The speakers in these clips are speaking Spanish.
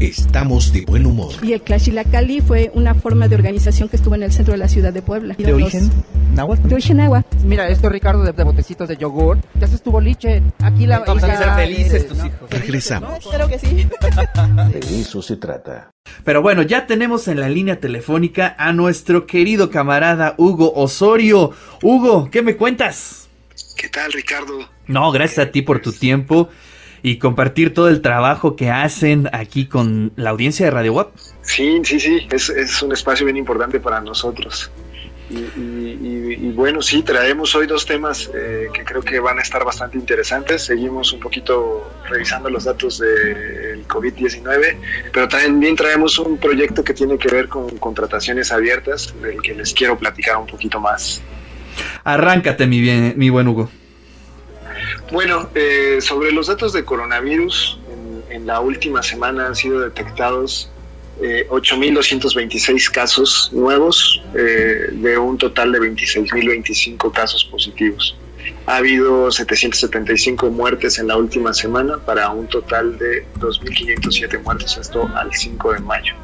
estamos de buen humor. Y el Cali fue una forma de organización que estuvo en el centro de la ciudad de Puebla. ¿De origen náhuatl? De origen náhuatl. Mira, esto Ricardo de, botecitos de yogur. Ya haces tu boliche. Aquí la... Vamos a ser felices tus hijos. Regresamos. Espero que sí. De eso se trata. Pero bueno, ya tenemos en la línea telefónica a nuestro querido camarada Hugo Osorio. Hugo, ¿qué me cuentas? ¿Qué tal, Ricardo? No, gracias a ti por tu tiempo y compartir todo el trabajo que hacen aquí con la audiencia de Radio WAP. Sí, sí, sí, es, es un espacio bien importante para nosotros. Y, bueno, sí, traemos hoy dos temas eh, que creo que van a estar bastante interesantes. Seguimos un poquito revisando los datos del COVID-19, pero también traemos un proyecto que tiene que ver con contrataciones abiertas, del que les quiero platicar un poquito más. Arráncate, mi, bien, mi buen Hugo. Bueno, eh, sobre los datos de coronavirus, en, la última semana han sido detectados eh, 8.226 casos nuevos eh, de un total de 26.025 casos positivos. Ha habido 775 muertes en la última semana para un total de 2.507 muertes, esto al 5 de mayo.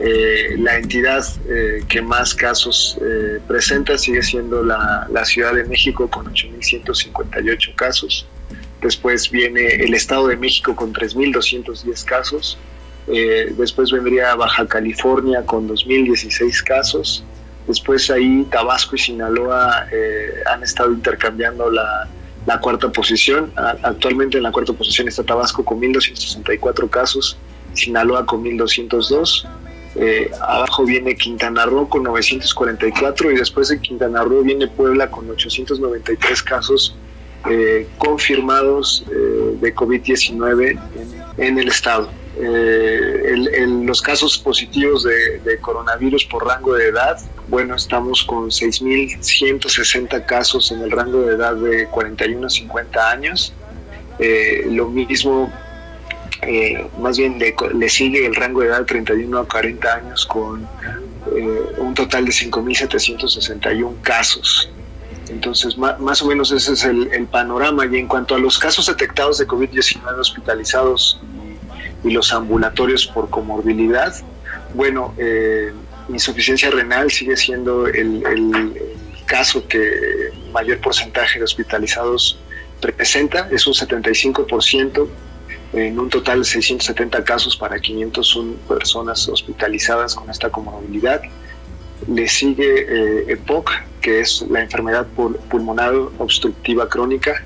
Eh, la entidad eh, que más casos eh, presenta sigue siendo la, Ciudad de México con 8.158 casos. Después viene el Estado de México con 3.210 casos. después vendría Baja California con 2.016 casos. Después ahí Tabasco y Sinaloa han estado intercambiando la, la cuarta posición. Actualmente en la cuarta posición está Tabasco con 1.264 casos, Sinaloa con 1.202 eh, abajo viene Quintana Roo con 944 y después de Quintana Roo viene Puebla con 893 casos eh, confirmados eh, de COVID-19 en, el estado. los casos positivos de, de, coronavirus por rango de edad, bueno, estamos con 6.160 casos en el rango de edad de 41 a 50 años. lo mismo eh, más bien le, sigue el rango de edad de 31 a 40 años con eh, un total de 5.761 casos. Entonces, más, o menos ese es el, panorama. Y en cuanto a los casos detectados de COVID-19 hospitalizados y, los ambulatorios por comorbilidad, bueno, eh, insuficiencia renal sigue siendo el, el, caso que mayor porcentaje de hospitalizados presenta, es un 75% en un total de 670 casos para 501 personas hospitalizadas con esta comorbilidad. Le sigue eh, EPOC, que es la enfermedad pulmonar obstructiva crónica,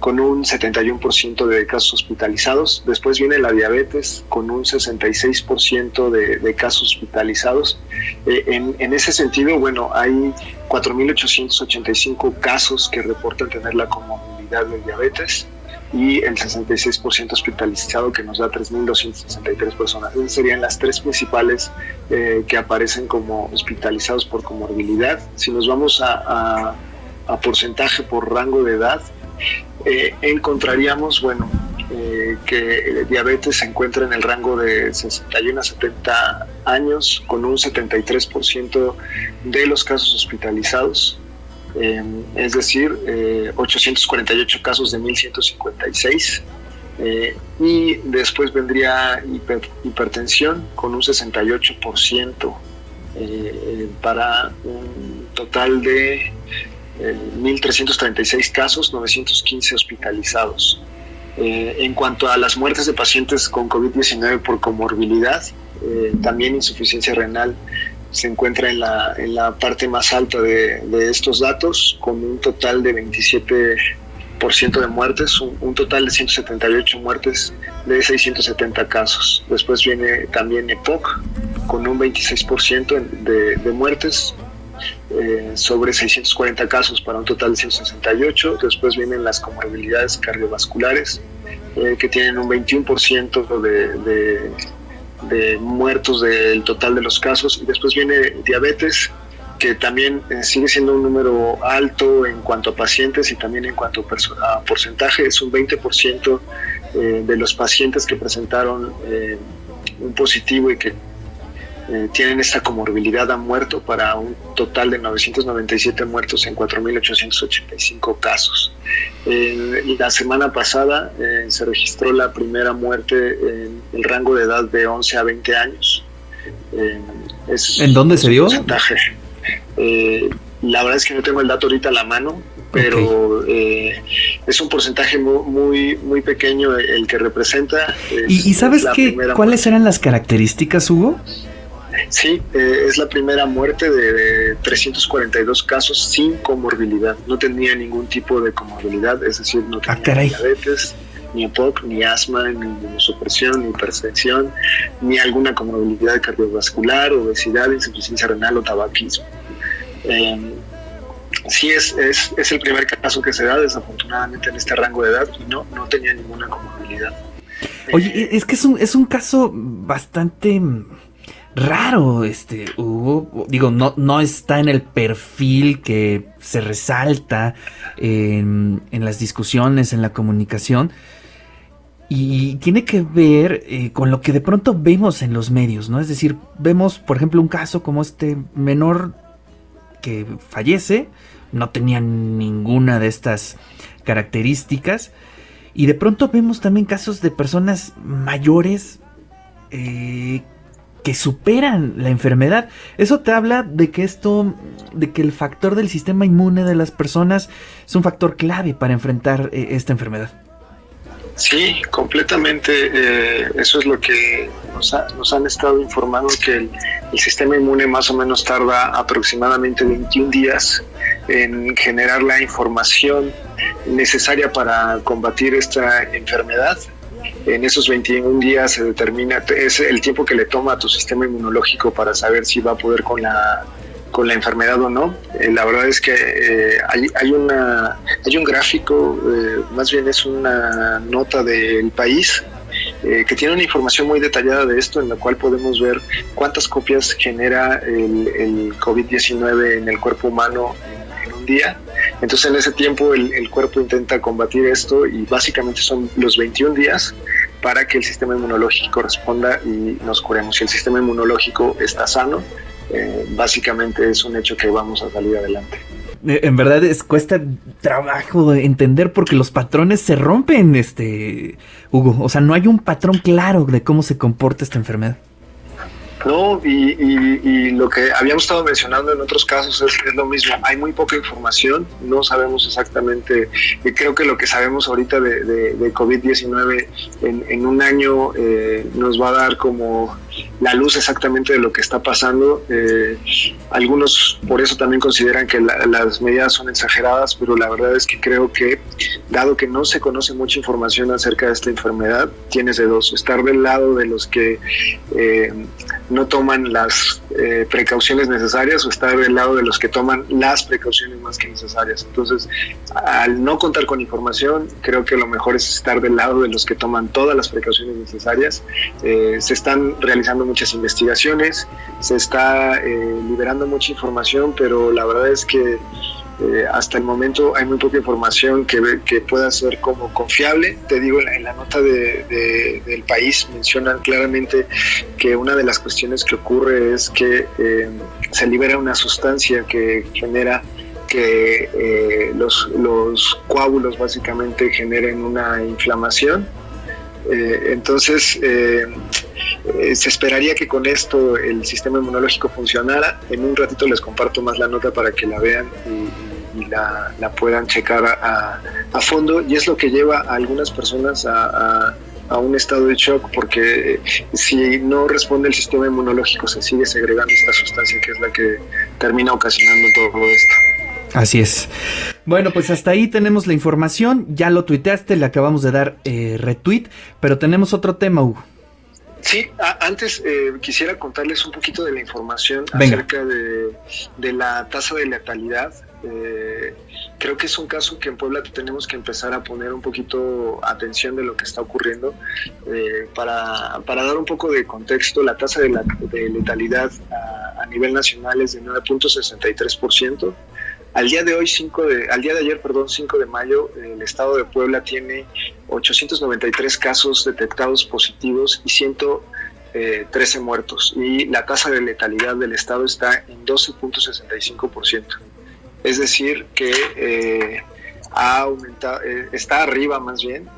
con un 71% de casos hospitalizados. Después viene la diabetes, con un 66% de, casos hospitalizados. Eh, en, en, ese sentido, bueno, hay 4.885 casos que reportan tener la comorbilidad de diabetes y el 66% hospitalizado que nos da 3.263 personas. Esas serían las tres principales eh, que aparecen como hospitalizados por comorbilidad. Si nos vamos a, porcentaje por rango de edad, eh, encontraríamos, bueno, eh, que diabetes se encuentra en el rango de 61 a 70 años con un 73% de los casos hospitalizados Em, es decir, 848 eh, casos de 1156. Eh, y después vendría hipertensión con un 68% eh, para un total de 1.336 casos, 915 hospitalizados. en cuanto a las muertes de pacientes con COVID-19 por comorbilidad, también insuficiencia renal se encuentra en la, en la parte más alta de, de estos datos, con un total de 27% de muertes, un, total de 178 muertes de 670 casos. Después viene también EPOC, con un 26% de, de muertes, eh, sobre 640 casos para un total de 168. Después vienen las comorbilidades cardiovasculares, eh, que tienen un 21% de, de, de muertos del total de los casos. Y después viene diabetes, que también eh, sigue siendo un número alto en cuanto a pacientes y también en cuanto a porcentaje. Es un 20% eh, de los pacientes que presentaron eh, un positivo y que tienen esta comorbilidad han muerto para un total de 997 muertos en 4.885 casos. y la semana pasada eh, se registró la primera muerte en el rango de edad de 11 a 20 años. ¿En dónde se dio? la verdad es que no tengo el dato ahorita a la mano, pero es un porcentaje muy, muy, pequeño el que representa. ¿Y, sabes qué, cuáles eran las características, Hugo? Sí, eh, es la primera muerte de, 342 casos sin comorbilidad. No tenía ningún tipo de comorbilidad, es decir, no ah, tenía diabetes, ni EPOC, ni asma, ni inmunosupresión, ni hipertensión, ni alguna comorbilidad cardiovascular, obesidad, insuficiencia renal o tabaquismo. Em, sí es, es, es, el primer caso que se da desafortunadamente en este rango de edad y no, no tenía ninguna comorbilidad. Oye, es que es un, es un caso bastante raro, este. Digo, no, no está en el perfil que se resalta en, las discusiones, en la comunicación. Y tiene que ver eh, con lo que de pronto vemos en los medios, ¿no? Es decir, vemos, por ejemplo, un caso como este menor que fallece, no tenía ninguna de estas características. Y de pronto vemos también casos de personas mayores eh, que superan la enfermedad. Eso te habla de que esto, de que el factor del sistema inmune de las personas es un factor clave para enfrentar eh, esta enfermedad. Sí, completamente. Eh, eso es lo que nos, han estado informando, que el, el, sistema inmune más o menos tarda aproximadamente 21 días en generar la información necesaria para combatir esta enfermedad en esos 21 días se determina, es el tiempo que le toma a tu sistema inmunológico para saber si va a poder con la, con la enfermedad o no. Eh, la verdad es que eh, hay, hay, una, hay un gráfico, eh, más bien es una nota del país, que tiene una información muy detallada de esto, en la cual podemos ver cuántas copias genera el, el COVID-19 en el cuerpo humano en un día entonces en ese tiempo el, cuerpo intenta combatir esto y básicamente son los 21 días para que el sistema inmunológico responda y nos curemos. Si el sistema inmunológico está sano, eh, básicamente es un hecho que vamos a salir adelante. Eh, en verdad es cuesta trabajo entender porque los patrones se rompen, este Hugo. O sea, no hay un patrón claro de cómo se comporta esta enfermedad. No, y, lo que habíamos estado mencionando en otros casos es, lo mismo. Hay muy poca información, no sabemos exactamente. Y creo que lo que sabemos ahorita de, de, COVID-19 en, en, un año eh, nos va a dar como la luz exactamente de lo que está pasando. Eh, algunos por eso también consideran que las medidas son exageradas, pero la verdad es que creo que, dado que no se conoce mucha información acerca de esta enfermedad, tienes de dos, estar del lado de los que eh, no toman las eh, precauciones necesarias o estar del lado de los que toman las precauciones más que necesarias. Entonces, al no contar con información, creo que lo mejor es estar del lado de los que toman todas las precauciones necesarias. se están realizando muchas investigaciones, se está eh, liberando mucha información, pero la verdad es que eh, hasta el momento hay muy poca información que, que pueda ser como confiable. Te digo, en la, nota de, del país mencionan claramente que una de las cuestiones que ocurre es que eh, se libera una sustancia que genera que los, los coágulos básicamente generen una inflamación. Entonces, eh, se esperaría que con esto el sistema inmunológico funcionara. En un ratito les comparto más la nota para que la vean y, la, puedan checar a, fondo. Y es lo que lleva a algunas personas a, un estado de shock porque si no responde el sistema inmunológico se sigue segregando esta sustancia que es la que termina ocasionando todo esto. Así es. Bueno, pues hasta ahí tenemos la información. Ya lo tuiteaste, le acabamos de dar eh, retweet, pero tenemos otro tema, Hugo. Sí, antes eh, quisiera contarles un poquito de la información acerca de, la tasa de letalidad. Eh, creo que es un caso que en Puebla tenemos que empezar a poner un poquito atención de lo que está ocurriendo. Eh, para, dar un poco de contexto, la tasa de, letalidad a, a, nivel nacional es de 9.63%. Al día de hoy, 5 de, al día de ayer, perdón, 5 de mayo, el estado de Puebla tiene 893 casos detectados positivos y 113 muertos. Y la tasa de letalidad del estado está en 12.65%. Es decir, que eh, ha aumentado, está arriba más bien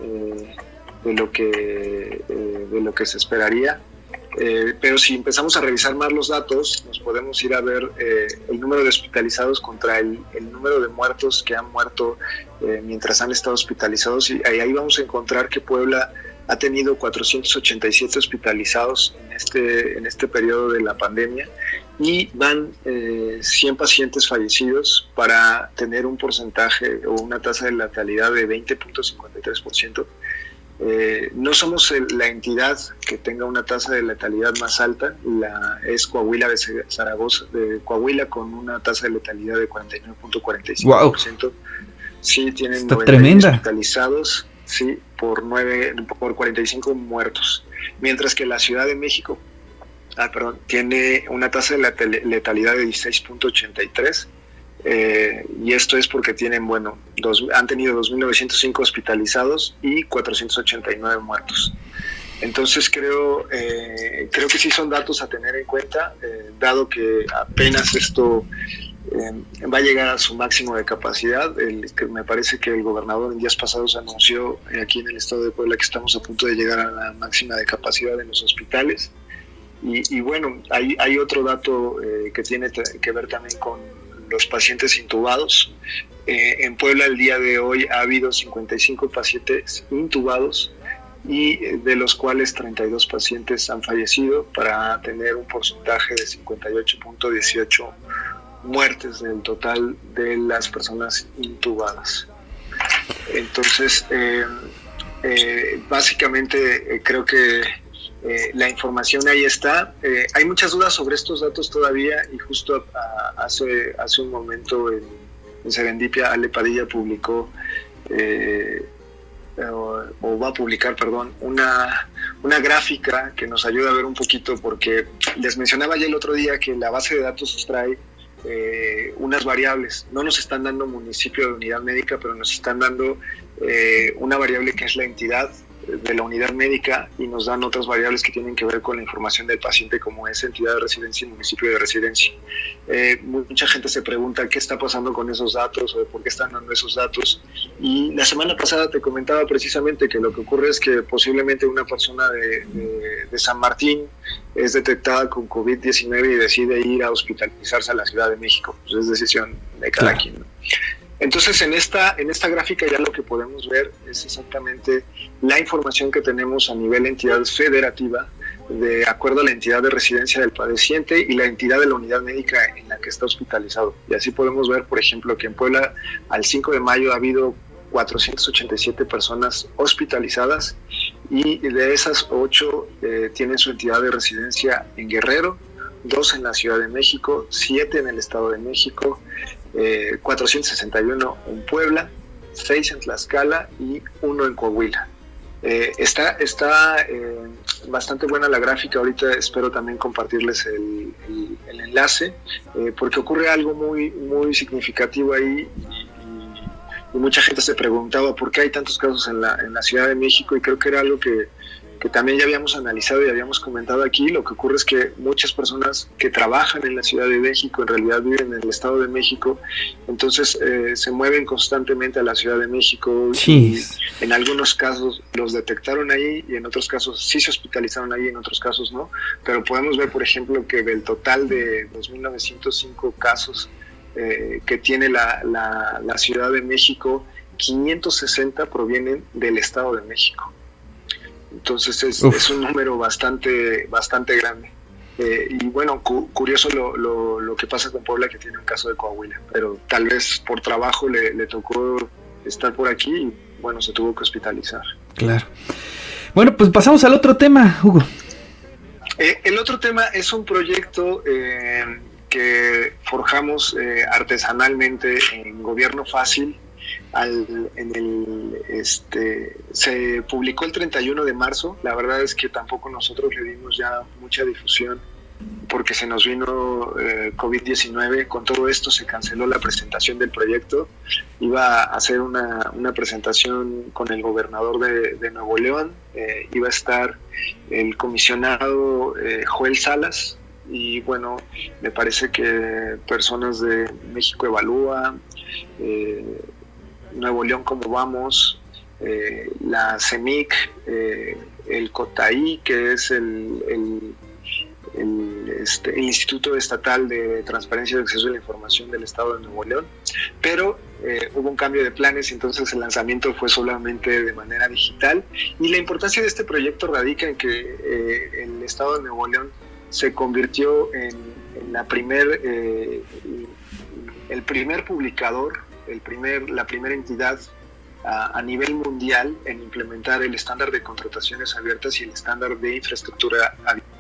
de lo que de lo que se esperaría. Eh, pero si empezamos a revisar más los datos, nos podemos ir a ver eh, el número de hospitalizados contra el, número de muertos que han muerto eh, mientras han estado hospitalizados. Y ahí, vamos a encontrar que Puebla ha tenido 487 hospitalizados en este, en este periodo de la pandemia y van 100 pacientes fallecidos para tener un porcentaje o una tasa de letalidad de 20.53%. Eh, no somos la entidad que tenga una tasa de letalidad más alta, la es Coahuila de Zaragoza, de Coahuila con una tasa de letalidad de 49.45%. Sí, tienen Está tremenda. hospitalizados, sí, por nueve, por 45 muertos, mientras que la Ciudad de México, ah, perdón, tiene una tasa de letalidad de 16.83 eh, y esto es porque tienen, bueno, dos, han tenido 2.905 hospitalizados y 489 muertos. Entonces creo, eh, creo que sí son datos a tener en cuenta, eh, dado que apenas esto va a llegar a su máximo de capacidad. El, que me parece que el gobernador en días pasados anunció aquí en el estado de Puebla que estamos a punto de llegar a la máxima de capacidad en los hospitales. Y, y bueno, hay, hay otro dato que tiene que ver también con los pacientes intubados. Eh, en Puebla el día de hoy ha habido 55 pacientes intubados y eh, de los cuales 32 pacientes han fallecido para tener un porcentaje de 58.18 muertes del total de las personas intubadas. Entonces, eh, básicamente creo que eh, la información ahí está. Eh, hay muchas dudas sobre estos datos todavía y justo hace, hace un momento en, Serendipia Ale Padilla publicó eh, o, va a publicar, perdón, una, una gráfica que nos ayuda a ver un poquito porque les mencionaba ya el otro día que la base de datos extrae unas variables. No nos están dando municipio de unidad médica, pero nos están dando una variable que es la entidad de la unidad médica y nos dan otras variables que tienen que ver con la información del paciente como es entidad de residencia y municipio de residencia. Eh, mucha gente se pregunta qué está pasando con esos datos o por qué están dando esos datos. Y la semana pasada te comentaba precisamente que lo que ocurre es que posiblemente una persona de, de, San Martín es detectada con COVID-19 y decide ir a hospitalizarse a la Ciudad de México. Pues es decisión de cada quien. Entonces, en esta, en esta gráfica ya lo que podemos ver es exactamente la información que tenemos a nivel entidad federativa de acuerdo a la entidad de residencia del padeciente y la entidad de la unidad médica en la que está hospitalizado. Y así podemos ver, por ejemplo, que en Puebla al 5 de mayo ha habido 487 personas hospitalizadas y de esas 8 eh, tienen su entidad de residencia en Guerrero, 2 en la Ciudad de México, 7 en el Estado de México, 461 eh, en Puebla, 6 en Tlaxcala y 1 en Coahuila. Eh, está está eh, bastante buena la gráfica, ahorita espero también compartirles el, enlace, porque ocurre algo muy, muy significativo ahí y, y, mucha gente se preguntaba por qué hay tantos casos en la, en la Ciudad de México y creo que era algo que, que también ya habíamos analizado y habíamos comentado aquí, lo que ocurre es que muchas personas que trabajan en la Ciudad de México en realidad viven en el Estado de México, entonces eh, se mueven constantemente a la Ciudad de México y en algunos casos los detectaron ahí y en otros casos sí se hospitalizaron ahí, en otros casos no, pero podemos ver por ejemplo que del total de 2.905 casos eh, que tiene la, la, la Ciudad de México, 560 provienen del Estado de México. Entonces es, es un número bastante, bastante grande. Eh, y bueno, curioso lo, lo, lo, que pasa con Puebla, que tiene un caso de Coahuila, pero tal vez por trabajo le, le tocó estar por aquí y bueno, se tuvo que hospitalizar. Claro. Bueno, pues pasamos al otro tema, Hugo. Eh, el otro tema es un proyecto eh, que forjamos eh, artesanalmente en Gobierno Fácil al, en el, este, se publicó el 31 de marzo. La verdad es que tampoco nosotros le dimos ya mucha difusión porque se nos vino eh, COVID-19. Con todo esto se canceló la presentación del proyecto. Iba a hacer una, una presentación con el gobernador de, Nuevo León. Eh, iba a estar el comisionado eh, Joel Salas. Y bueno, me parece que personas de México Evalúa, Nuevo León Cómo Vamos, la CEMIC, el COTAI, que es el, este, el, Instituto Estatal de Transparencia y Acceso a la Información del Estado de Nuevo León, pero eh, hubo un cambio de planes y entonces el lanzamiento fue solamente de manera digital. Y la importancia de este proyecto radica en que eh, el Estado de Nuevo León se convirtió en, la primer, eh, el primer publicador, el primer, la primera entidad a, nivel mundial en implementar el estándar de contrataciones abiertas y el estándar de infraestructura abierta.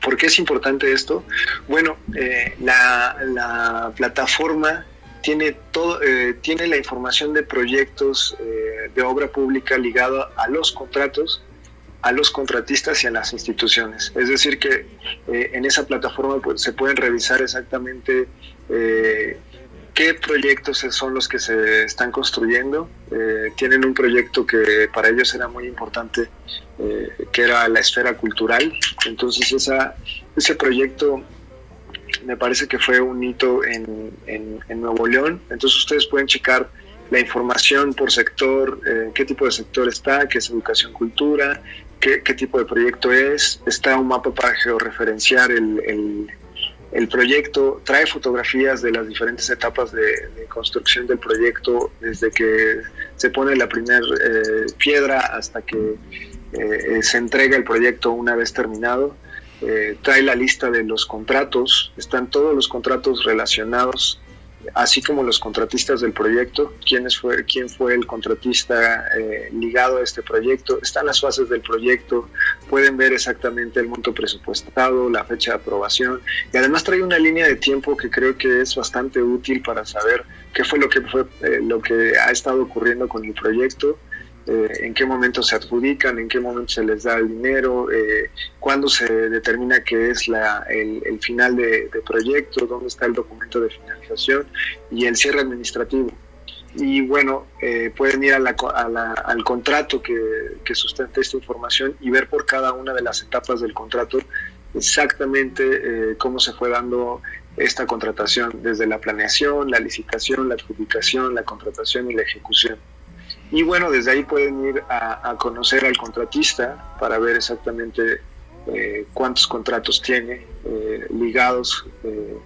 ¿Por qué es importante esto? Bueno, eh, la, plataforma tiene, todo, eh, tiene la información de proyectos eh, de obra pública ligado a los contratos, a los contratistas y a las instituciones. Es decir, que en esa plataforma pues, se pueden revisar exactamente qué proyectos son los que se están construyendo. Eh, tienen un proyecto que para ellos era muy importante, eh, que era la esfera cultural. Entonces ese proyecto me parece que fue un hito en, Nuevo León. Entonces ustedes pueden checar la información por sector, eh, qué tipo de sector está, qué es educación, cultura, qué, qué, tipo de proyecto es. Está un mapa para georreferenciar el el proyecto trae fotografías de las diferentes etapas de, construcción del proyecto, desde que se pone la primera eh, piedra hasta que eh, se entrega el proyecto una vez terminado. Eh, trae la lista de los contratos, están todos los contratos relacionados así como los contratistas del proyecto, quién fue, quién fue el contratista eh, ligado a este proyecto, están las fases del proyecto, pueden ver exactamente el monto presupuestado, la fecha de aprobación y además trae una línea de tiempo que creo que es bastante útil para saber qué fue lo que fue eh, lo que ha estado ocurriendo con el proyecto eh, en qué momento se adjudican, en qué momento se les da el dinero, eh, cuándo se determina que es la, el, final de, proyecto, dónde está el documento de finalización y el cierre administrativo. Y bueno, eh, pueden ir a la, al contrato que, que sustenta esta información y ver por cada una de las etapas del contrato exactamente cómo se fue dando esta contratación, desde la planeación, la licitación, la adjudicación, la contratación y la ejecución. Y bueno, desde ahí pueden ir a, conocer al contratista para ver exactamente eh, cuántos contratos tiene eh, ligados eh,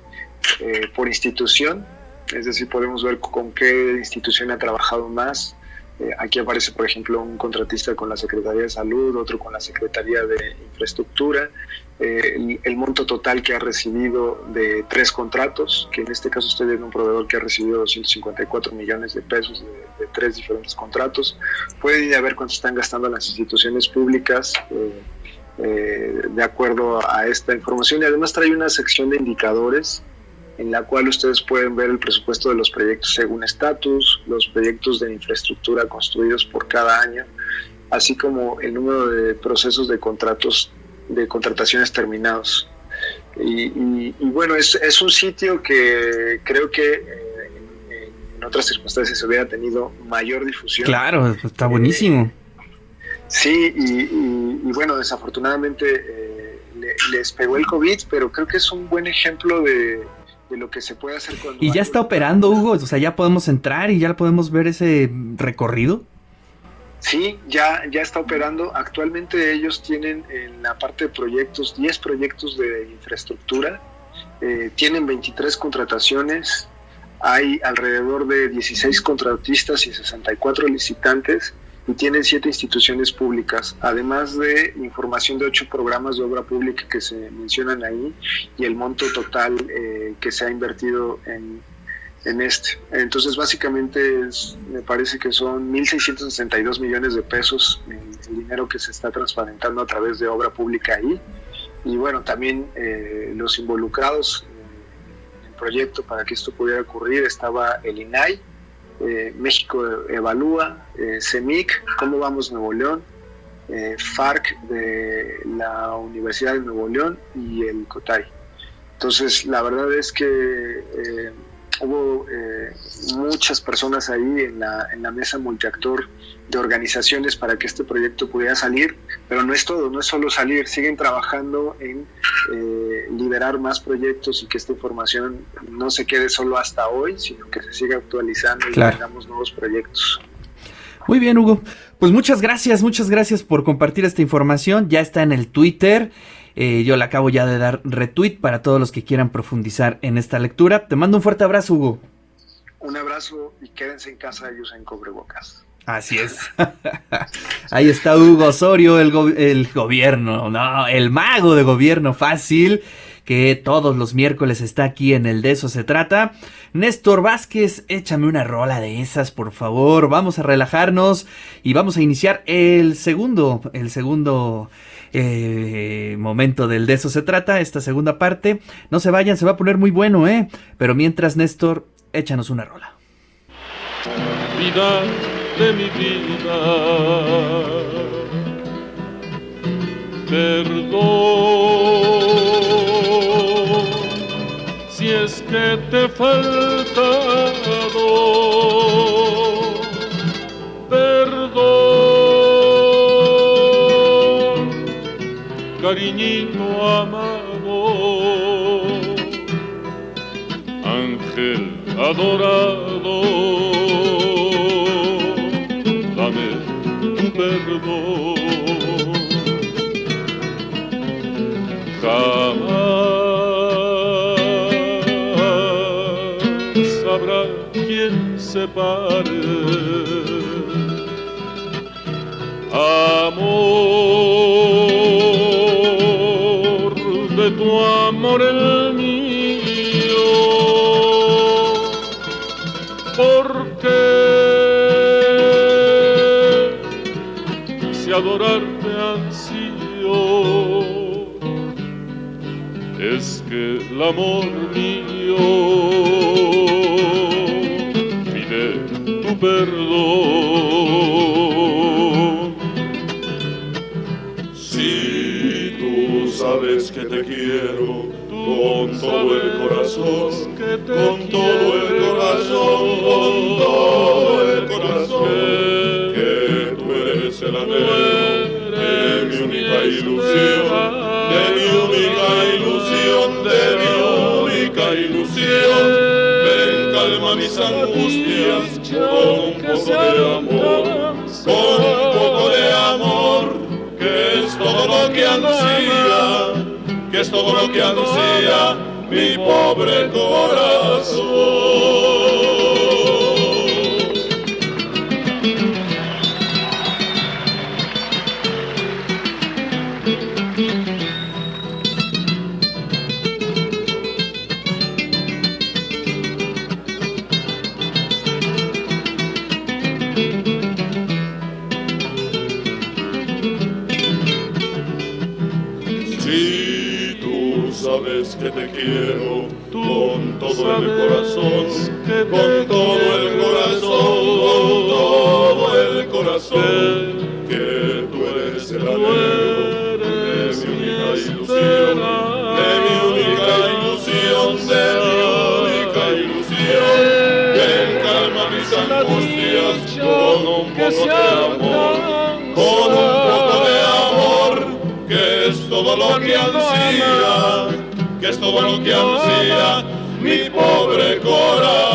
por institución. Es decir, podemos ver con qué institución ha trabajado más, aquí aparece, por ejemplo, un contratista con la Secretaría de Salud, otro con la Secretaría de Infraestructura, eh, el, monto total que ha recibido de tres contratos, que en este caso estoy viendo un proveedor que ha recibido 254 millones de pesos de, tres diferentes contratos. Pueden ir a ver cuánto están gastando las instituciones públicas. Eh, de acuerdo a esta información y además trae una sección de indicadores en la cual ustedes pueden ver el presupuesto de los proyectos según estatus, los proyectos de infraestructura construidos por cada año, así como el número de procesos de contratos de contrataciones terminados. Y, bueno, es, es, un sitio que creo que eh, en, otras circunstancias se hubiera tenido mayor difusión. Claro, está buenísimo. sí, y, bueno, desafortunadamente eh, les pegó el COVID, pero creo que es un buen ejemplo de, de lo que se puede hacer cuando... ¿Y ya está operando, Hugo? O sea, ya podemos entrar y ya podemos ver ese recorrido. Sí, ya, ya está operando. Actualmente ellos tienen en la parte de proyectos 10 proyectos de infraestructura, eh, tienen 23 contrataciones, hay alrededor de 16 contratistas y 64 licitantes y tienen siete instituciones públicas, además de información de ocho programas de obra pública que se mencionan ahí y el monto total eh, que se ha invertido en, en este. Entonces, básicamente, me parece que son 1.662 millones de pesos el dinero que se está transparentando a través de obra pública ahí. Y bueno, también eh, los involucrados en el proyecto para que esto pudiera ocurrir estaba el INAI, eh, México Evalúa, eh, CEMIC, Cómo Vamos Nuevo León, eh, FARC de la Universidad de Nuevo León y el COTAI. Entonces, la verdad es que hubo muchas personas ahí en la, en la mesa multiactor de organizaciones para que este proyecto pudiera salir, pero no es todo, no es solo salir, siguen trabajando en eh, liberar más proyectos y que esta información no se quede solo hasta hoy, sino que se siga actualizando y tengamos nuevos proyectos. Muy bien, Hugo. Pues muchas gracias, muchas gracias por compartir esta información. Ya está en el Twitter. Eh, yo le acabo ya de dar retweet para todos los que quieran profundizar en esta lectura. Te mando un fuerte abrazo, Hugo. Un abrazo y quédense en casa y usen cobrebocas. Así es. Ahí está Hugo Osorio, el, el, gobierno, no, el mago de gobierno fácil, que todos los miércoles está aquí en el De eso se trata. Néstor Vázquez, échame una rola de esas, por favor. Vamos a relajarnos y vamos a iniciar el segundo, el segundo eh, momento del De eso se trata, esta segunda parte. No se vayan, se va a poner muy bueno, ¿eh? Pero mientras, Néstor, échanos una rola. Vida de mi vida, perdón si es que te he faltado, cariñito amado, ángel adorado, amor el mío porque si adorarte ansío es que el amor mío pide tu perdón con todo el corazón, con todo el corazón, con todo el corazón, que tú eres el anhelo de mi única ilusión, de mi única ilusión, de mi única ilusión. Ven, calma mis angustias con un poco de amor, con todo lo que ansía mi pobre corazón. El corazón, con todo el corazón, con todo el corazón, que tú eres el anhelo de mi única ilusión, de mi única ilusión, de mi única ilusión. Ven, calma mis angustias con un poco de amor, con un poco de amor que es todo lo que ansía, que es todo lo que ansía mi pobre corazón.